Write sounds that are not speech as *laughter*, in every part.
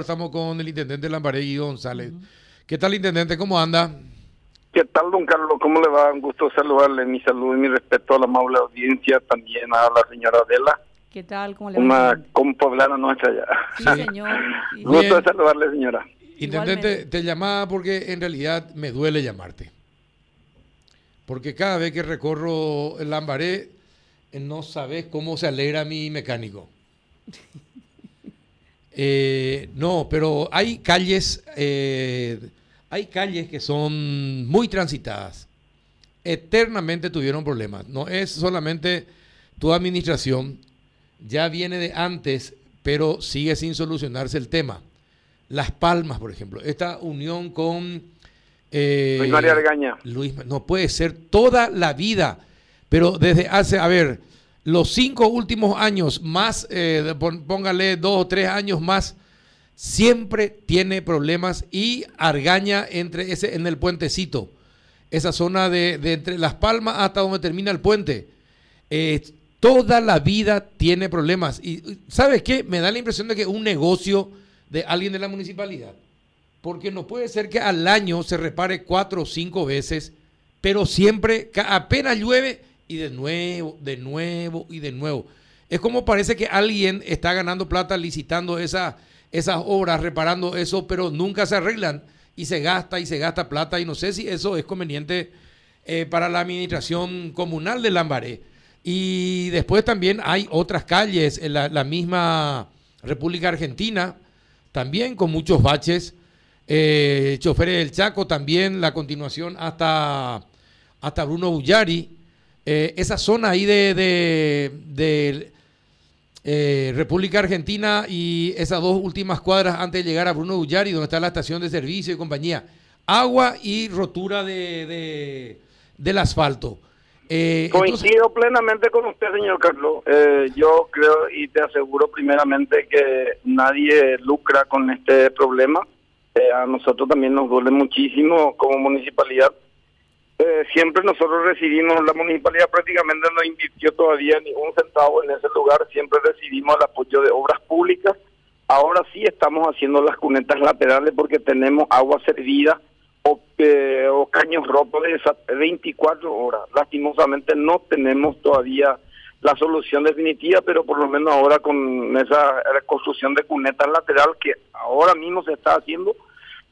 Estamos con el intendente Lambaré y González. ¿Qué tal, intendente? ¿Cómo anda? ¿Qué tal, don Carlos? ¿Cómo le va? Un gusto saludarle. Mi salud y mi respeto a la amable audiencia, también a la señora Adela. ¿Qué tal? ¿Cómo le va? Una compoblana nuestra ya. Sí, señor. *laughs* gusto de saludarle, señora. Intendente, te llamaba porque en realidad me duele llamarte. Porque cada vez que recorro el Lambaré, no sabes cómo se alegra mi mecánico. *laughs* Eh, no, pero hay calles, eh, hay calles que son muy transitadas. Eternamente tuvieron problemas. No es solamente tu administración, ya viene de antes, pero sigue sin solucionarse el tema. Las Palmas, por ejemplo, esta unión con eh, Luis María. Luis, no puede ser toda la vida, pero desde hace, a ver, los cinco últimos años más, eh, póngale dos o tres años más, siempre tiene problemas y argaña entre ese, en el puentecito, esa zona de, entre Las Palmas hasta donde termina el puente. Eh, toda la vida tiene problemas. Y ¿sabes qué? Me da la impresión de que un negocio de alguien de la municipalidad. Porque no puede ser que al año se repare cuatro o cinco veces, pero siempre, apenas llueve, y de nuevo, de nuevo y de nuevo. Es como parece que alguien está ganando plata licitando esa, esas obras, reparando eso, pero nunca se arreglan y se gasta y se gasta plata y no sé si eso es conveniente eh, para la administración comunal de Lambaré. Y después también hay otras calles en la, misma República Argentina, también con muchos baches. Eh, choferes del Chaco también, la continuación hasta, hasta Bruno Bullari. Eh, esa zona ahí de, de, eh, República Argentina y esas dos últimas cuadras antes de llegar a Bruno Ullari, donde está la estación de servicio y compañía. Agua y rotura de, del asfalto. Eh, Coincido plenamente con usted, señor Carlos. yo creo y te aseguro primeramente que nadie lucra con este problema. a nosotros también nos duele muchísimo como municipalidad eh, siempre nosotros recibimos, la municipalidad prácticamente no invirtió todavía ni un centavo en ese lugar, siempre recibimos el apoyo de obras públicas. Ahora sí estamos haciendo las cunetas laterales porque tenemos agua servida o, eh, caños rotos de esas 24 horas. Lastimosamente no tenemos todavía la solución definitiva, pero por lo menos ahora con esa reconstrucción de cunetas lateral que ahora mismo se está haciendo,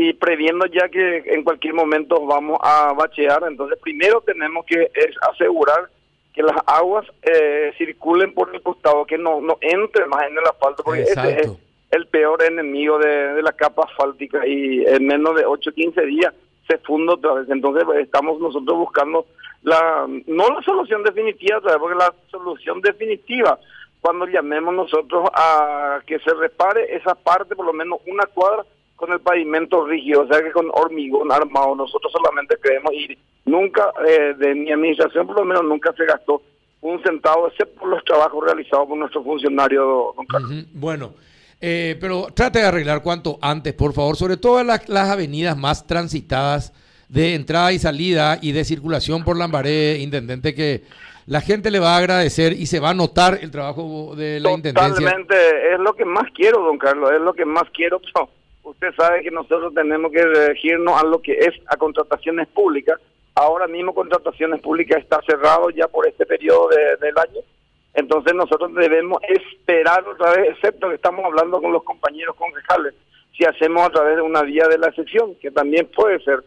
y previendo ya que en cualquier momento vamos a bachear, entonces primero tenemos que es asegurar que las aguas eh, circulen por el costado, que no, no entre más en el asfalto, porque ese es el peor enemigo de, la capa asfáltica y en menos de 8 o 15 días se funda otra vez. Entonces pues, estamos nosotros buscando la no la solución definitiva, porque la solución definitiva cuando llamemos nosotros a que se repare esa parte, por lo menos una cuadra, con el pavimento rígido, o sea que con hormigón armado. Nosotros solamente queremos ir. Nunca, eh, de mi administración por lo menos, nunca se gastó un centavo, excepto por los trabajos realizados por nuestro funcionario, don Carlos. Bueno, eh, pero trate de arreglar cuanto antes, por favor, sobre todo las, las avenidas más transitadas de entrada y salida y de circulación por Lambaré, intendente, que la gente le va a agradecer y se va a notar el trabajo de la intendencia. Totalmente, es lo que más quiero, don Carlos, es lo que más quiero. *laughs* usted sabe que nosotros tenemos que dirigirnos a lo que es a contrataciones públicas. Ahora mismo contrataciones públicas está cerrado ya por este periodo del año. Entonces nosotros debemos esperar otra vez, excepto que estamos hablando con los compañeros concejales, si hacemos a través de una vía de la excepción, que también puede ser.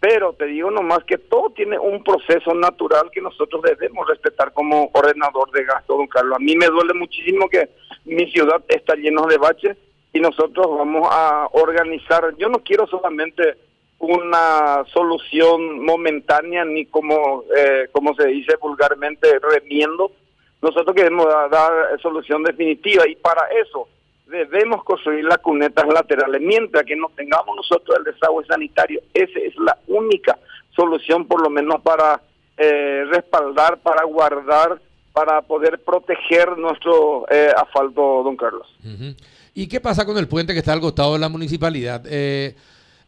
Pero te digo nomás que todo tiene un proceso natural que nosotros debemos respetar como ordenador de gasto, don Carlos. A mí me duele muchísimo que mi ciudad está llena de baches y nosotros vamos a organizar, yo no quiero solamente una solución momentánea ni como, eh, como se dice vulgarmente, remiendo, nosotros queremos dar, solución definitiva y para eso debemos construir las cunetas laterales. Mientras que no tengamos nosotros el desagüe sanitario, esa es la única solución por lo menos para eh, respaldar, para guardar, para poder proteger nuestro eh, asfalto, don Carlos. ¿Y qué pasa con el puente que está al costado de la municipalidad? Eh,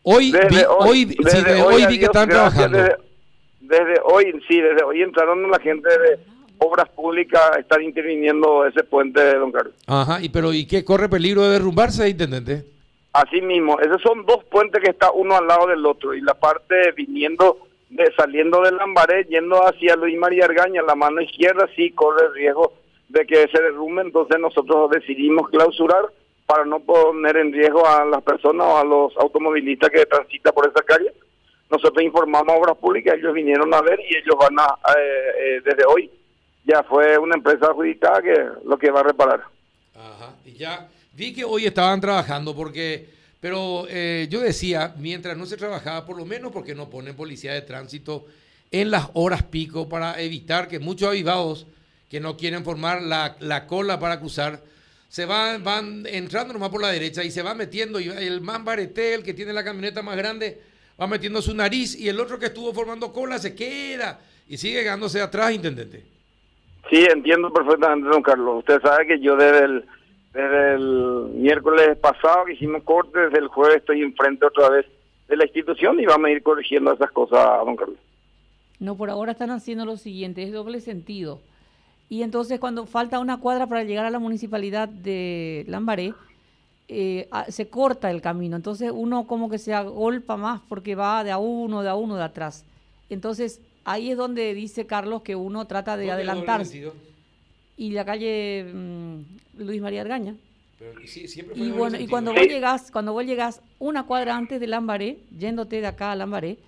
hoy, vi, hoy, hoy, vi que están trabajando. Desde, hoy, sí, desde hoy entraron la gente de obras públicas, están interviniendo ese puente, don Carlos. Ajá, y pero ¿y qué corre peligro de derrumbarse, intendente? Así mismo, esos son dos puentes que están uno al lado del otro y la parte viniendo, de, saliendo del Lambaré, yendo hacia Luis María Argaña, la mano izquierda sí corre riesgo de que se derrumbe, entonces nosotros decidimos clausurar para no poner en riesgo a las personas o a los automovilistas que transitan por esa calle. Nosotros informamos a Obras Públicas, ellos vinieron a ver y ellos van a, eh, eh, desde hoy, ya fue una empresa adjudicada que lo que va a reparar. Ajá, y ya vi que hoy estaban trabajando porque, pero eh, yo decía, mientras no se trabajaba, por lo menos porque no ponen policía de tránsito en las horas pico para evitar que muchos avivados que no quieren formar la, la cola para cruzar, se van, van entrando nomás por la derecha y se va metiendo, y el más barete, el que tiene la camioneta más grande, va metiendo su nariz y el otro que estuvo formando cola se queda y sigue ganándose atrás, intendente. Sí, entiendo perfectamente, don Carlos. Usted sabe que yo desde el, desde el miércoles pasado que hicimos corte, desde el jueves estoy enfrente otra vez de la institución y vamos a ir corrigiendo esas cosas, don Carlos. No, por ahora están haciendo lo siguiente, es doble sentido y entonces cuando falta una cuadra para llegar a la municipalidad de Lambaré, eh, se corta el camino. Entonces uno como que se agolpa más porque va de a uno, de a uno, de atrás. Entonces ahí es donde dice Carlos que uno trata de adelantarse. Y la calle mm, Luis María Argaña. y bueno, y cuando vos llegas, cuando vos llegas una cuadra antes de Lambaré, yéndote de acá a Lambaré,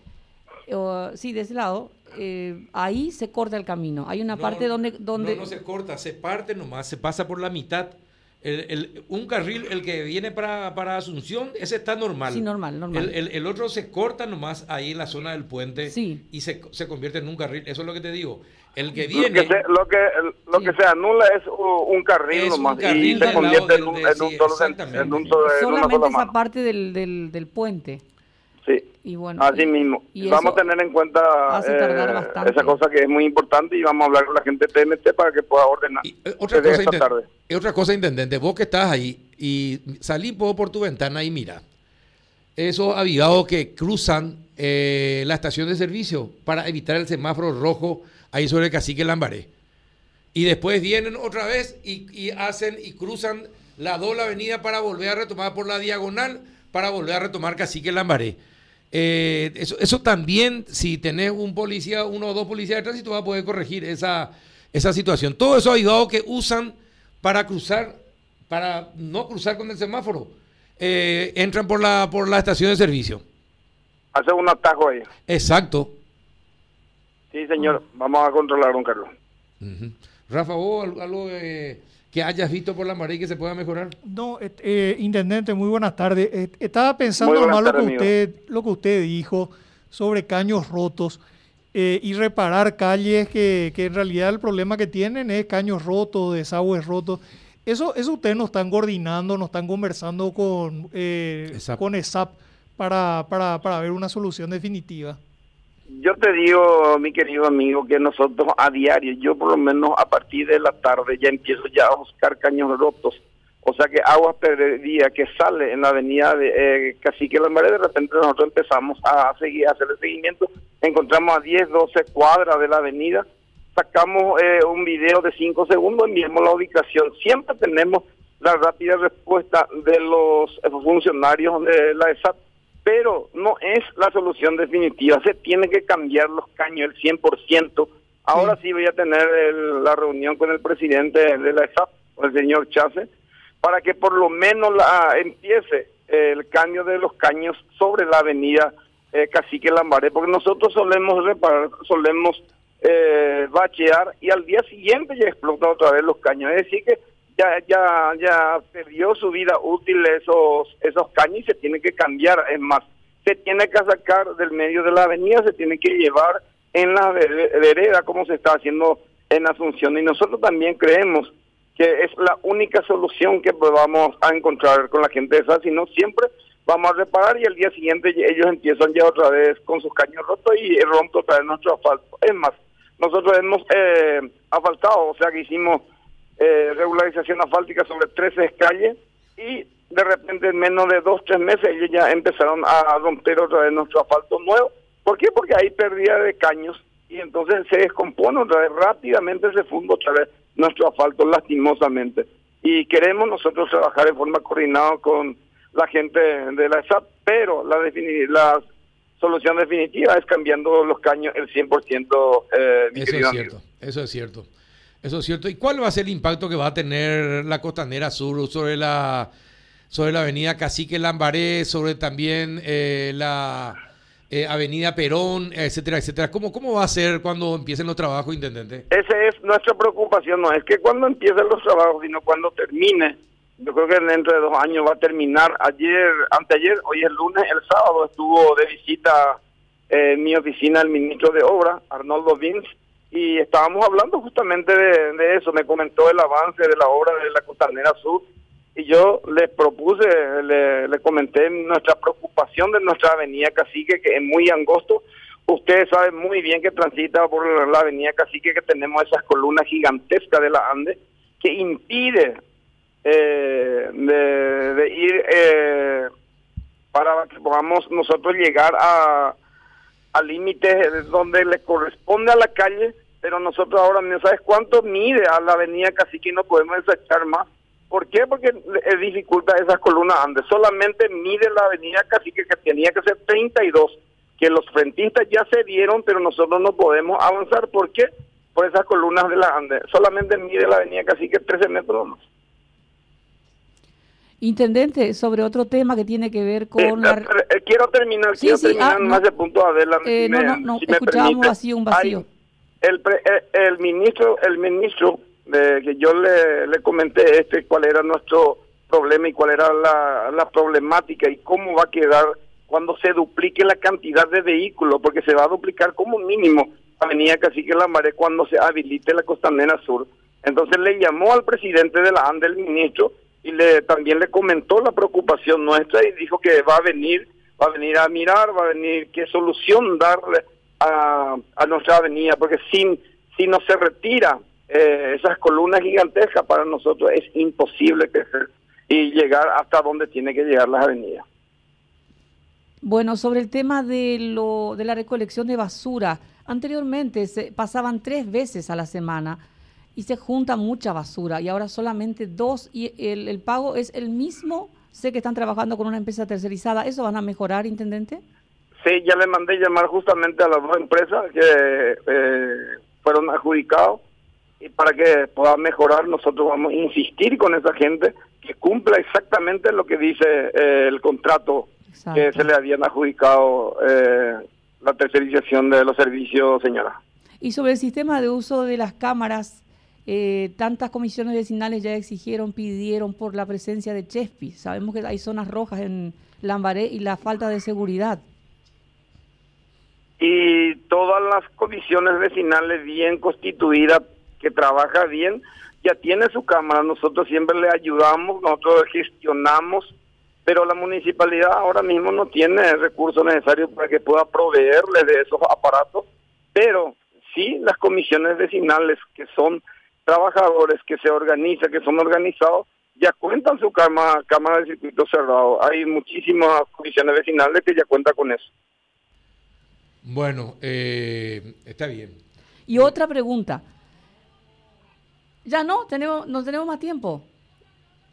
o, sí, de ese lado, eh, ahí se corta el camino. Hay una parte donde, donde... No, no se corta, se parte nomás, se pasa por la mitad. un carril, el que viene para, para, Asunción, ese está normal. Sí, normal, normal. El, otro se corta nomás ahí en la zona del puente sí. y se, se, convierte en un carril. Eso es lo que te digo. El que viene... Lo que se, lo que, lo que se anula es un carril nomás y se convierte en un, solo, Solamente esa parte del, del, del puente. Sí. Y bueno, Así mismo. vamos a tener en cuenta eh, esa cosa que es muy importante y vamos a hablar con la gente de TNT para que pueda ordenar. Y, eh, otra, cosa, otra cosa, intendente, vos que estás ahí y salí por tu ventana y mira, esos avivados que cruzan eh, la estación de servicio para evitar el semáforo rojo ahí sobre el cacique Lambaré. Y después vienen otra vez y, y hacen y cruzan la doble avenida para volver a retomar por la diagonal para volver a retomar cacique Lambaré. Eh, eso, eso también, si tenés un policía, uno o dos policías de tránsito, va a poder corregir esa, esa situación. Todo eso ayudado que usan para cruzar, para no cruzar con el semáforo, eh, entran por la, por la estación de servicio. Hace un atajo ahí. Exacto. Sí, señor. Vamos a controlar, don Carlos. Rafa, ¿vos algo de que hayas visto por la maría que se pueda mejorar? No, eh, intendente, muy buenas tardes. estaba pensando más lo que usted lo que usted dijo sobre caños rotos eh, y reparar calles que, que, en realidad el problema que tienen es caños rotos, desagües rotos. Eso, eso ustedes nos están coordinando, nos están conversando con, eh, con ESAP para, para, para ver una solución definitiva. Yo te digo, mi querido amigo, que nosotros a diario, yo por lo menos a partir de la tarde ya empiezo ya a buscar caños rotos. O sea que agua perdidas que sale en la avenida de eh, Cacique Las Mareas, de repente nosotros empezamos a seguir a hacer el seguimiento. Encontramos a 10, 12 cuadras de la avenida, sacamos eh, un video de 5 segundos, enviamos la ubicación. Siempre tenemos la rápida respuesta de los funcionarios de la ESAT pero no es la solución definitiva. Se tiene que cambiar los caños el 100%. Ahora sí, voy a tener la reunión con el presidente de la ESAP, el señor Chase, para que por lo menos la, empiece el cambio de los caños sobre la avenida eh, Cacique Lambaré, porque nosotros solemos reparar, solemos eh, bachear y al día siguiente ya explota otra vez los caños. Es decir que ya ya ya perdió su vida útil esos esos caños y se tiene que cambiar. Es más se tiene que sacar del medio de la avenida se tiene que llevar en la vereda como se está haciendo en Asunción. Y nosotros también creemos que es la única solución que vamos a encontrar con la gente esa sino siempre vamos a reparar y al día siguiente ellos empiezan ya otra vez con sus caños rotos y rompen otra vez nuestro asfalto. Es más nosotros hemos eh, asfaltado o sea que hicimos eh, regularización asfáltica sobre 13 calles y de repente en menos de dos, tres meses ellos ya empezaron a romper otra vez nuestro asfalto nuevo. ¿Por qué? Porque hay pérdida de caños y entonces se descompone otra vez, rápidamente se funda otra vez nuestro asfalto lastimosamente. Y queremos nosotros trabajar de forma coordinada con la gente de la SAP, pero la, la solución definitiva es cambiando los caños el 100%. Eh, eso es cierto, eso es cierto. Eso es cierto. ¿Y cuál va a ser el impacto que va a tener la Costanera Sur sobre la sobre la avenida Cacique Lambaré, sobre también eh, la eh, avenida Perón, etcétera, etcétera? ¿Cómo, ¿Cómo va a ser cuando empiecen los trabajos, intendente? Esa es nuestra preocupación, no es que cuando empiecen los trabajos, sino cuando termine. Yo creo que dentro de dos años va a terminar. Ayer, anteayer, hoy es lunes, el sábado estuvo de visita en mi oficina el ministro de Obra, Arnoldo Vince, y estábamos hablando justamente de, eso. Me comentó el avance de la obra de la Costanera Sur y yo le propuse, le, comenté nuestra preocupación de nuestra avenida Cacique, que es muy angosto. Ustedes saben muy bien que transita por la avenida Cacique, que tenemos esas columnas gigantescas de la Ande, que impide eh, de, ir eh, para que podamos nosotros llegar a, a límites donde le corresponde a la calle pero nosotros ahora no sabes cuánto mide a la avenida Cacique y no podemos echar más. ¿Por qué? Porque es dificulta esas columnas andes. Solamente mide la avenida Cacique que tenía que ser 32, que los frentistas ya se dieron, pero nosotros no podemos avanzar. ¿Por qué? Por esas columnas de la Andes. Solamente mide la avenida Cacique 13 metros más. Intendente, sobre otro tema que tiene que ver con... Eh, eh, quiero terminar, quiero terminar ah, más de punto Adela. Eh, no, no, no, escuchábamos así un vacío el, eh, el, ministro, el ministro de, que yo le, le comenté este cuál era nuestro problema y cuál era la, la problemática y cómo va a quedar cuando se duplique la cantidad de vehículos, porque se va a duplicar como mínimo Avenida Cacique La Mare cuando se habilite la Costanera Sur. Entonces le llamó al presidente de la ANDE, el ministro, y le también le comentó la preocupación nuestra y dijo que va a venir, va a venir a mirar, va a venir qué solución darle a, nuestra avenida, porque sin, si no se retira eh, esas columnas gigantescas, para nosotros es imposible crecer y llegar hasta donde tiene que llegar las avenidas. Bueno, sobre el tema de, lo, de la recolección de basura, anteriormente se pasaban tres veces a la semana y se junta mucha basura y ahora solamente dos y el, el pago es el mismo. Sé que están trabajando con una empresa tercerizada. ¿Eso van a mejorar, intendente? Sí, ya le mandé llamar justamente a las dos empresas que eh, fueron adjudicados y para que pueda mejorar nosotros vamos a insistir con esa gente que cumpla exactamente lo que dice eh, el contrato que se le habían adjudicado eh, la tercerización de los servicios, señora. Y sobre el sistema de uso de las cámaras, tantas comisiones vecinales ya exigieron, pidieron por la presencia de Chespi. Sabemos que hay zonas rojas en Lambaré y la falta de seguridad y todas las comisiones vecinales bien constituidas, que trabaja bien, ya tiene su cámara, nosotros siempre le ayudamos, nosotros gestionamos, pero la municipalidad ahora mismo no tiene recursos necesarios para que pueda proveerle de esos aparatos, pero sí las comisiones vecinales que son trabajadores, que se organizan, que son organizados, ya cuentan su cámara, cámara de circuito cerrado. Hay muchísimas comisiones vecinales que ya cuentan con eso. Bueno, eh, está bien. Y otra pregunta. Ya no, tenemos, no tenemos más tiempo.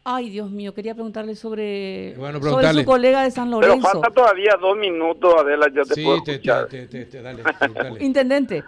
Ay, Dios mío, quería preguntarle sobre, sobre su colega de San Lorenzo. Pero falta todavía dos minutos, Adela, yo te puedo *laughs* Intendente,